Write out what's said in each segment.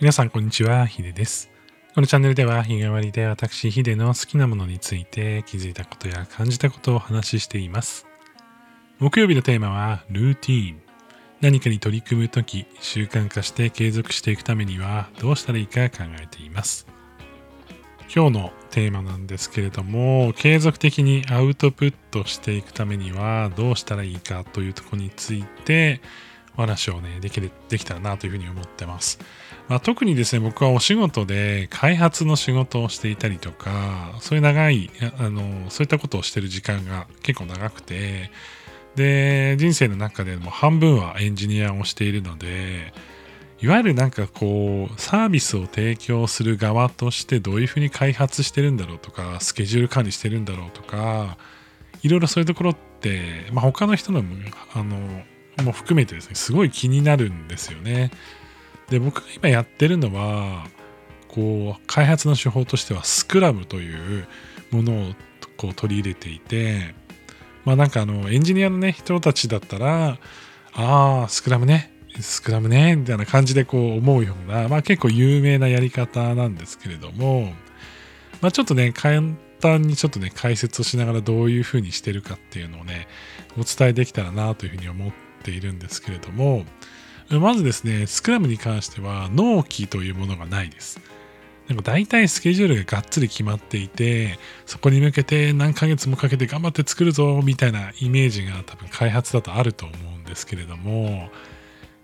皆さん、こんにちは。ヒデです。このチャンネルでは、日替わりで私、ヒデの好きなものについて気づいたことや感じたことをお話ししています。木曜日のテーマは、ルーティーン。何かに取り組むとき、習慣化して継続していくためには、どうしたらいいか考えています。今日のテーマなんですけれども、継続的にアウトプットしていくためには、どうしたらいいかというとこについて、お話をね、できる、できたらなというふうに思ってます。まあ、特にですね、僕はお仕事で開発の仕事をしていたりとか、そういう長い、あの、そういったことをしてる時間が結構長くて、で、人生の中でも半分はエンジニアをしているので、いわゆるなんかこう、サービスを提供する側としてどういうふうに開発してるんだろうとか、スケジュール管理してるんだろうとか、いろいろそういうところって、まあ、他の人の、あの、も含めてですね、すごい気になるんですよね。で、僕が今やってるのは、こう、開発の手法としては、スクラムというものをこう取り入れていて、まあなんかあの、エンジニアのね、人たちだったら、ああ、スクラムね、スクラムね、みたいな感じでこう思うような、まあ結構有名なやり方なんですけれども、まあちょっとね、簡単にちょっとね、解説をしながらどういうふうにしてるかっていうのをね、お伝えできたらなというふうに思っているんですけれども、まずですね、スクラムに関しては納期というものがないです。でも大体スケジュールががっつり決まっていて、そこに向けて何ヶ月もかけて頑張って作るぞみたいなイメージが多分開発だとあると思うんですけれども、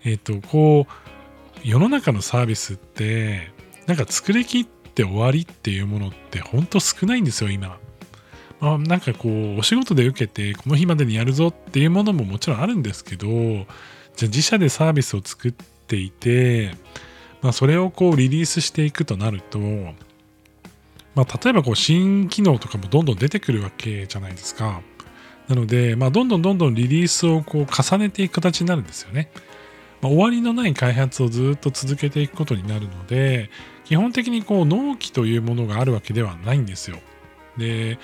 えっ、と、こう、世の中のサービスって、なんか作り切って終わりっていうものって本当少ないんですよ、今。まあ、なんかこう、お仕事で受けて、この日までにやるぞっていうものももちろんあるんですけど、じゃあ自社でサービスを作っていて、まあ、それをこうリリースしていくとなると、まあ、例えばこう新機能とかもどんどん出てくるわけじゃないですか。なので、まあ、どんどんどんどんリリースをこう重ねていく形になるんですよね。まあ、終わりのない開発をずっと続けていくことになるので、基本的にこう納期というものがあるわけではないんですよ。で、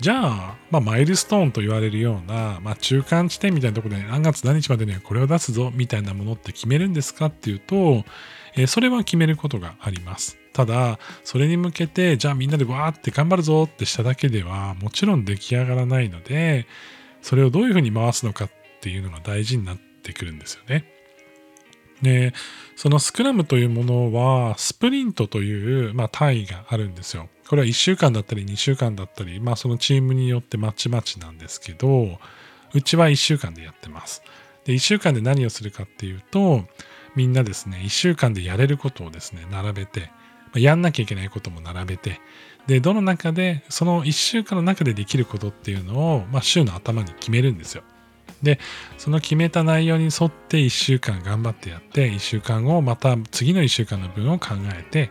じゃあ、まあ、マイルストーンと言われるような、まあ、中間地点みたいなところで何月何日までにはこれを出すぞみたいなものって決めるんですかっていうと、えーそれは決めることがあります。ただ、それに向けて、じゃあみんなでわーって頑張るぞってしただけでは、もちろん出来上がらないので、それをどういうふうに回すのかっていうのが大事になってくるんですよね。で、そのスクラムというものは、スプリントという、まあ、単位があるんですよ。これは1週間だったり2週間だったり、まあ、そのチームによってまちまちなんですけど、うちは1週間でやってます。で、1週間で何をするかっていうと、みんなですね、1週間でやれることをですね、並べて、やんなきゃいけないことも並べて、で、どの中で、その1週間の中でできることっていうのを、まあ、週の頭に決めるんですよ。で、その決めた内容に沿って1週間頑張ってやって、1週間後、また次の1週間の分を考えて、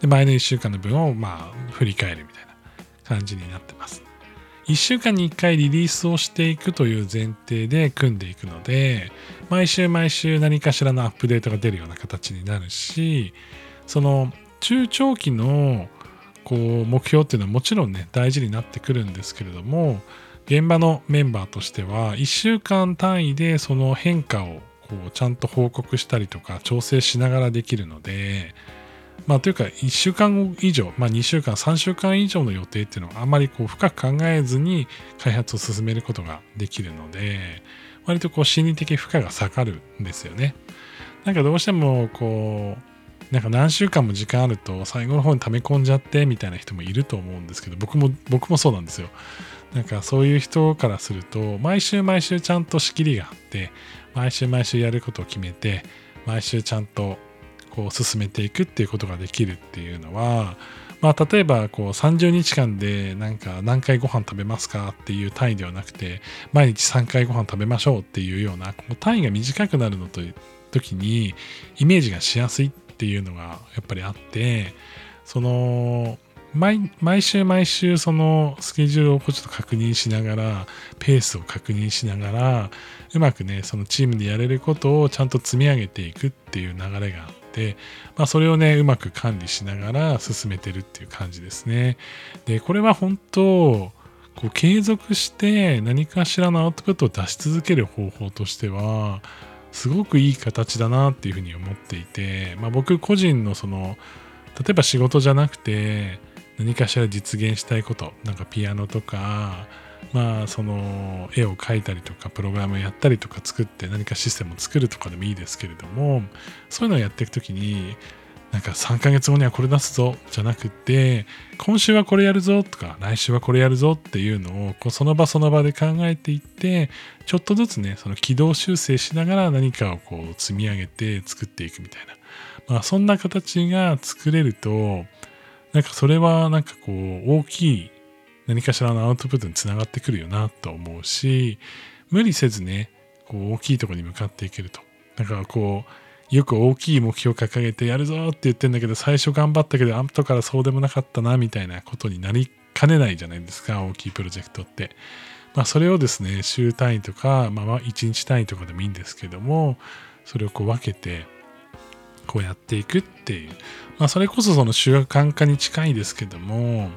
で、前の1週間の分を、まあ、振り返るみたいな感じになってます。1週間に1回リリースをしていくという前提で組んでいくので、毎週毎週何かしらのアップデートが出るような形になるし、その中長期のこう目標っていうのはもちろんね、大事になってくるんですけれども、現場のメンバーとしては、1週間単位でその変化をこうちゃんと報告したりとか調整しながらできるので、まあというか1週間以上、まあ2週間、3週間以上の予定っていうのはあまりこう深く考えずに開発を進めることができるので、割とこう心理的負荷が下がるんですよね。なんかどうしてもこう、なんか何週間も時間あると最後の方に溜め込んじゃってみたいな人もいると思うんですけど、僕も、僕もそうなんですよ。なんかそういう人からすると、毎週毎週ちゃんと仕切りがあって、毎週毎週やることを決めて、毎週ちゃんとこう進めていくっていうことができるっていうのは、まあ例えばこう30日間でなんか何回ご飯食べますかっていう単位ではなくて、毎日3回ご飯食べましょうっていうような、こう単位が短くなるのと時にイメージがしやすいっっていうのがやっぱりあって、その、毎週毎週そのスケジュールをちょっと確認しながらペースを確認しながらうまくねそのチームでやれることをちゃんと積み上げていくっていう流れがあって、まあ、それをねうまく管理しながら進めてるっていう感じですね。でこれは本当こう継続して何かしらのアウトプットを出し続ける方法としてはすごくいい形だなっていうふうに思っていて、まあ、僕個人のその例えば仕事じゃなくて何かしら実現したいことなんかピアノとかまあその絵を描いたりとかプログラムやったりとか作って何かシステムを作るとかでもいいですけれどもそういうのをやっていく時になんか3ヶ月後にはこれ出すぞじゃなくて今週はこれやるぞとか来週はこれやるぞっていうのをこうその場その場で考えていってちょっとずつねその軌道修正しながら何かをこう積み上げて作っていくみたいな。まあそんな形が作れるとなんかそれはなんかこう大きい何かしらのアウトプットにつながってくるよなと思うし無理せずねこう大きいところに向かっていけると。だかこうよく大きい目標を掲げてやるぞって言ってんだけど最初頑張ったけど後からそうでもなかったなみたいなことになりかねないじゃないですか大きいプロジェクトって。まあそれをですね週単位とか、まあ、1日単位とかでもいいんですけどもそれをこう分けてこうやっていくっていう、まあ、それこそその習慣化に近いですけども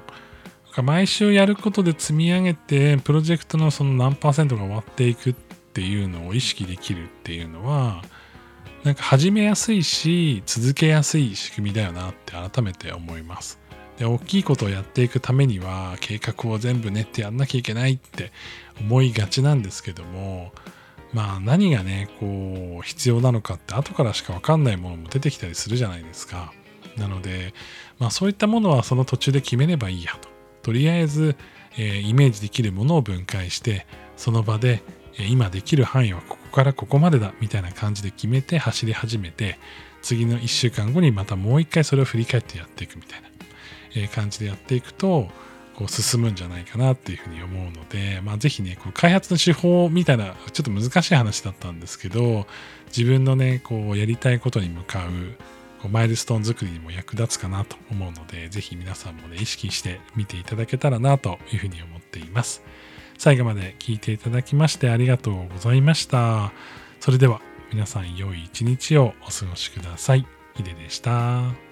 毎週やることで積み上げてプロジェクトのその何パーセントが終わっていくっていうのを意識できるっていうのはなんか始めやすいし続けやすい仕組みだよなって改めて思います。で大きいことをやっていくためには計画を全部練ってやんなきゃいけないって思いがちなんですけどもまあ何がねこう必要なのかって後からしか分かんないものも出てきたりするじゃないですか。なのでまあそういったものはその途中で決めればいいやと。とりあえず、えー、イメージできるものを分解してその場で今できる範囲はここからここまでだみたいな感じで決めて走り始めて次の1週間後にまたもう一回それを振り返ってやっていくみたいな、え感じでやっていくとこう進むんじゃないかなっていうふうに思うので、まあ、ぜひねこう開発の手法みたいなちょっと難しい話だったんですけど自分のねこうやりたいことに向かうこうマイルストーン作りにも役立つかなと思うのでぜひ皆さんもね意識して見ていただけたらなというふうに思っています。最後まで聞いていただきましてありがとうございました。それでは皆さん良い一日をお過ごしください。ヒデでした。